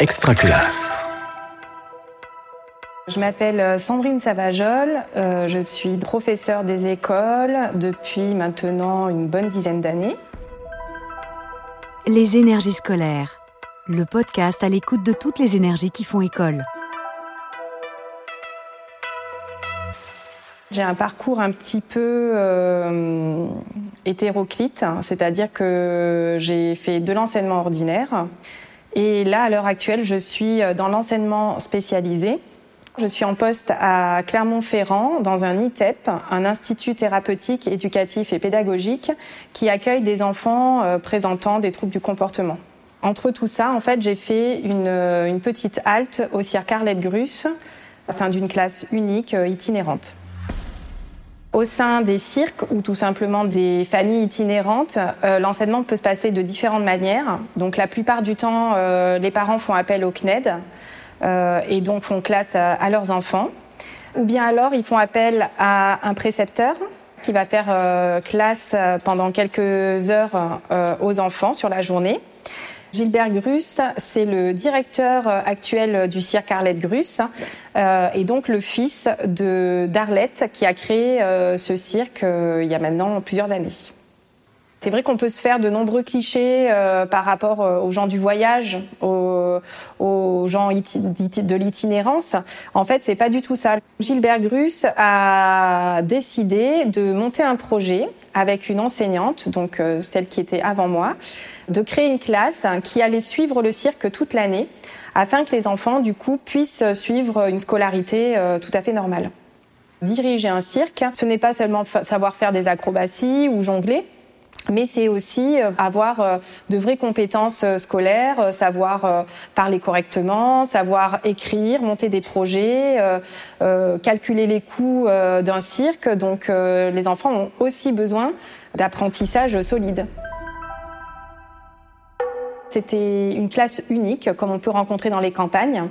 Extraculasse. Je m'appelle Sandrine Savajol, euh, je suis professeure des écoles depuis maintenant une bonne dizaine d'années. Les énergies scolaires, le podcast à l'écoute de toutes les énergies qui font école. J'ai un parcours un petit peu euh, hétéroclite, c'est-à-dire que j'ai fait de l'enseignement ordinaire et là, à l'heure actuelle, je suis dans l'enseignement spécialisé. Je suis en poste à Clermont-Ferrand dans un ITEP, un institut thérapeutique, éducatif et pédagogique qui accueille des enfants euh, présentant des troubles du comportement. Entre tout ça, en fait, j'ai fait une, une, petite halte au cirque Arlette Grus au sein d'une classe unique euh, itinérante. Au sein des cirques ou tout simplement des familles itinérantes, euh, l'enseignement peut se passer de différentes manières. Donc la plupart du temps, euh, les parents font appel au CNED euh, et donc font classe à, leurs enfants. Ou bien alors, ils font appel à un précepteur qui va faire classe pendant quelques heures aux enfants sur la journée. Gilbert Grus, c'est le directeur actuel du cirque Arlette Grus euh, et donc le fils de d'Arlette qui a créé euh, ce cirque euh, il y a maintenant plusieurs années. C'est vrai qu'on peut se faire de nombreux clichés euh, par rapport euh, aux gens du voyage, aux, gens de l'itinérance. En fait, c'est pas du tout ça. Gilbert Grus a décidé de monter un projet avec une enseignante, donc euh, celle qui était avant moi, de créer une classe qui allait suivre le cirque toute l'année, afin que les enfants, du coup, puissent suivre une scolarité tout à fait normale. Diriger un cirque, ce n'est pas seulement savoir faire des acrobaties ou jongler, mais c'est aussi euh, avoir de vraies compétences scolaires, savoir parler correctement, savoir écrire, monter des projets, euh, calculer les coûts euh, d'un cirque. Donc euh, les enfants ont aussi besoin d'apprentissage solide. C'était une classe unique, comme on peut rencontrer dans les campagnes.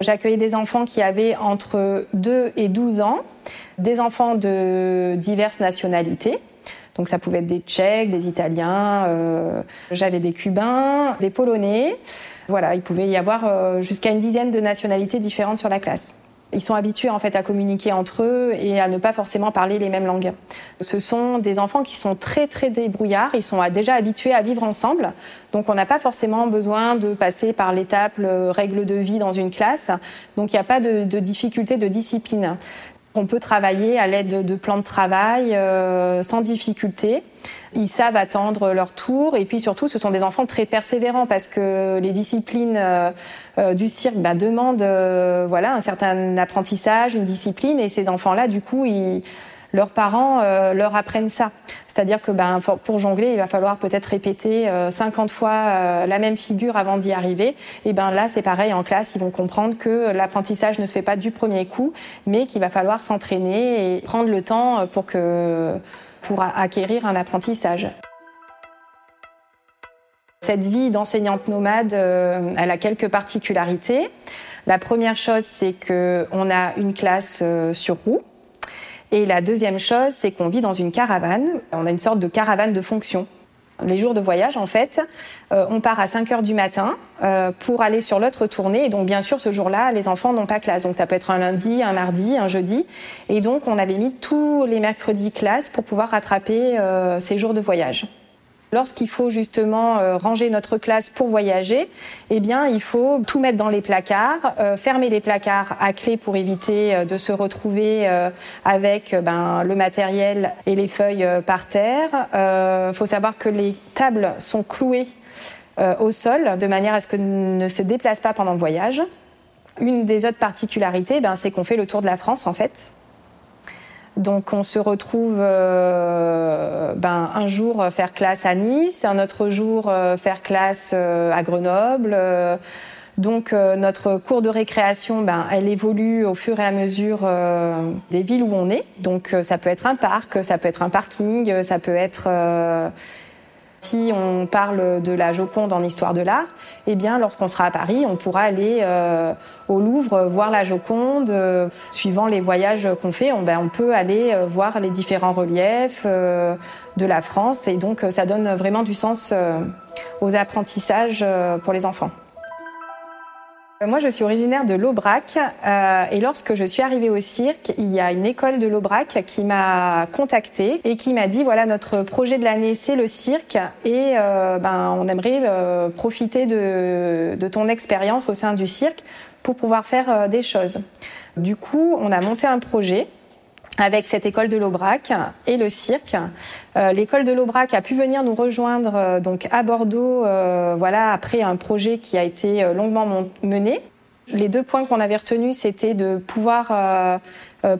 J'accueillais des enfants qui avaient entre 2 et 12 ans, des enfants de diverses nationalités. Donc ça pouvait être des Tchèques, des Italiens, euh, j'avais des Cubains, des Polonais. Voilà, il pouvait y avoir euh, jusqu'à une dizaine de nationalités différentes sur la classe. Ils sont habitués en fait à communiquer entre eux et à ne pas forcément parler les mêmes langues. Ce sont des enfants qui sont très très débrouillards, ils sont déjà habitués à vivre ensemble, donc on n'a pas forcément besoin de passer par l'étape règle de vie dans une classe, donc il n'y a pas de, de difficulté de discipline. On peut travailler à l'aide de plans de travail euh, sans difficulté. Ils savent attendre leur tour et puis surtout ce sont des enfants très persévérants parce que les disciplines euh, euh, du cirque bah, demandent voilà un certain apprentissage, une discipline et ces enfants-là du coup ils leurs parents leur apprennent ça. C'est-à-dire que ben, pour jongler, il va falloir peut-être répéter euh, 50 fois euh, la même figure avant d'y arriver. Et ben là, c'est pareil en classe, ils vont comprendre que l'apprentissage ne se fait pas du premier coup, mais qu'il va falloir s'entraîner et prendre le temps pour que pour acquérir un apprentissage. Cette vie d'enseignante nomade, euh, elle a quelques particularités. La première chose, c'est qu'on a une classe euh, sur roue. Et la deuxième chose, c'est qu'on vit dans une caravane. On a une sorte de caravane de fonction. Les jours de voyage, en fait, euh, on part à 5 heures du matin euh, pour aller sur l'autre tournée. Et donc, bien sûr, ce jour-là, les enfants n'ont pas classe. Donc, ça peut être un lundi, un mardi, un jeudi. Et donc, on avait mis tous les mercredis classe pour pouvoir rattraper euh, ces jours de voyage. Lorsqu'il faut justement euh, ranger notre classe pour voyager, eh bien, il faut tout mettre dans les placards, euh, fermer les placards à clé pour éviter euh, de se retrouver avec ben, le matériel et les feuilles par terre. Il faut savoir que les tables sont clouées au sol de manière à ce que ne se déplacent pas pendant le voyage. Une des autres particularités, ben, c'est qu'on fait le tour de la France en fait. Donc on se retrouve euh, ben, un jour faire classe à Nice, un autre jour euh, faire classe euh, à Grenoble. Donc notre cours de récréation, ben, elle évolue au fur et à mesure des villes où on est. Donc ça peut être un parc, ça peut être un parking, ça peut être si on parle de la Joconde en histoire de l'art, eh bien, lorsqu'on sera à Paris, on pourra aller euh, au Louvre voir la Joconde. Euh, suivant les voyages qu'on fait, on, ben, peut aller euh, voir les différents reliefs euh, de la France. Et donc, ça donne vraiment du sens aux apprentissages pour les enfants. Moi, je suis originaire de l'Aubrac euh, et lorsque je suis arrivée au cirque, il y a une école de l'Aubrac qui m'a contactée et qui m'a dit voilà notre projet de l'année c'est le cirque et euh, ben on aimerait euh, profiter de ton expérience au sein du cirque pour pouvoir faire des choses. Du coup, on a monté un projet avec cette école de l'Aubrac et le cirque. Euh, l'école de l'Aubrac a pu venir nous rejoindre euh, donc à Bordeaux, euh, voilà après un projet qui a été longuement mené. Les deux points qu'on avait retenus, c'était de pouvoir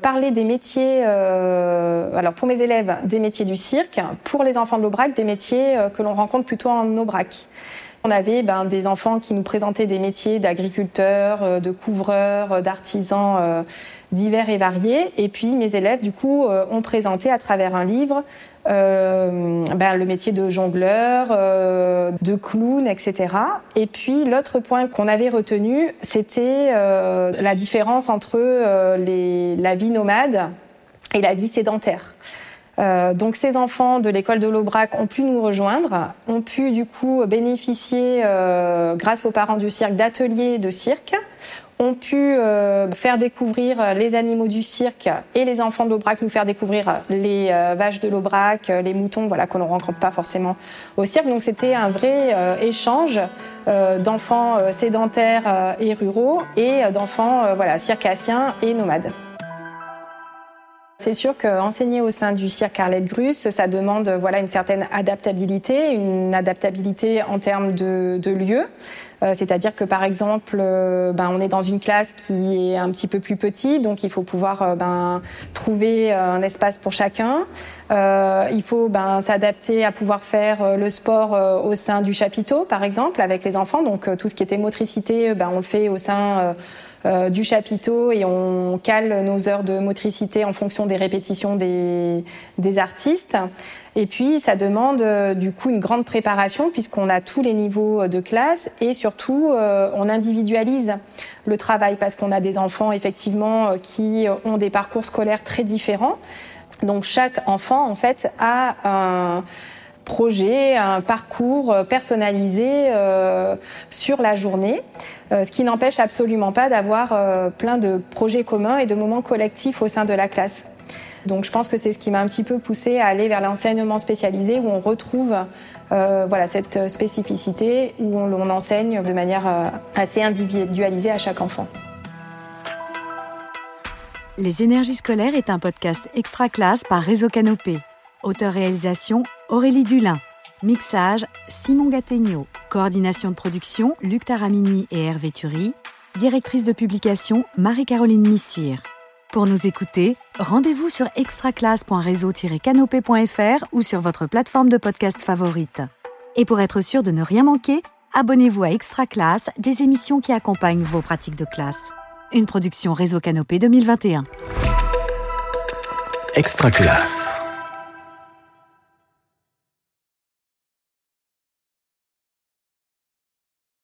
parler des métiers, alors pour mes élèves, des métiers du cirque, pour les enfants de l'Aubrac, des métiers que l'on rencontre plutôt en Aubrac. On avait ben, des enfants qui nous présentaient des métiers d'agriculteurs, de couvreurs, d'artisans divers et variés. Et puis mes élèves, du coup, ont présenté à travers un livre ben, le métier de jongleur, de clown, etc. Et puis l'autre point qu'on avait retenu, c'était la différence entre la vie nomade et la vie sédentaire. Euh, donc ces enfants de l'école de l'Aubrac ont pu nous rejoindre, ont pu du coup bénéficier, euh, grâce aux parents du cirque, d'ateliers de cirque, ont pu euh, faire découvrir les animaux du cirque et les enfants de l'Aubrac nous faire découvrir les vaches de l'Aubrac, les moutons, voilà qu'on ne rencontre pas forcément au cirque. Donc c'était un vrai échange d'enfants sédentaires et ruraux et d'enfants voilà circassiens et nomades. C'est sûr qu'enseigner au sein du cirque Arlette Grus, ça demande voilà, une certaine adaptabilité, une adaptabilité en termes de, de lieu. Euh, c'est-à-dire que par exemple, euh, ben, on est dans une classe qui est un petit peu plus petite, donc il faut pouvoir euh, ben, trouver un espace pour chacun. il faut ben, s'adapter à pouvoir faire le sport au sein du chapiteau, par exemple, avec les enfants. Donc tout ce qui était motricité, ben, on le fait au sein euh, du chapiteau et on cale nos heures de motricité en fonction des répétitions des, des artistes. Et puis, ça demande euh, du coup une grande préparation puisqu'on a tous les niveaux de classe et surtout, euh, on individualise le travail parce qu'on a des enfants effectivement qui ont des parcours scolaires très différents. Donc, chaque enfant, en fait, a un projet, un parcours personnalisé euh, sur la journée, euh, ce qui n'empêche absolument pas d'avoir euh, plein de projets communs et de moments collectifs au sein de la classe. Donc je pense que c'est ce qui m'a un petit peu poussé à aller vers l'enseignement spécialisé où on retrouve voilà, cette spécificité, où on, enseigne de manière assez individualisée à chaque enfant. Les énergies scolaires est un podcast extra classe par Réseau Canopé. Auteur-réalisation Aurélie Dulin. Mixage Simon Gattegno. Coordination de production Luc Taramini et Hervé Thury. Directrice de publication Marie-Caroline Missire. Pour nous écouter, rendez-vous sur extraclasse.réseau-canopé.fr ou sur votre plateforme de podcast favorite. Et pour être sûr de ne rien manquer, abonnez-vous à Extra Classe, des émissions qui accompagnent vos pratiques de classe. Une production Réseau Canopé 2021. Extra Classe.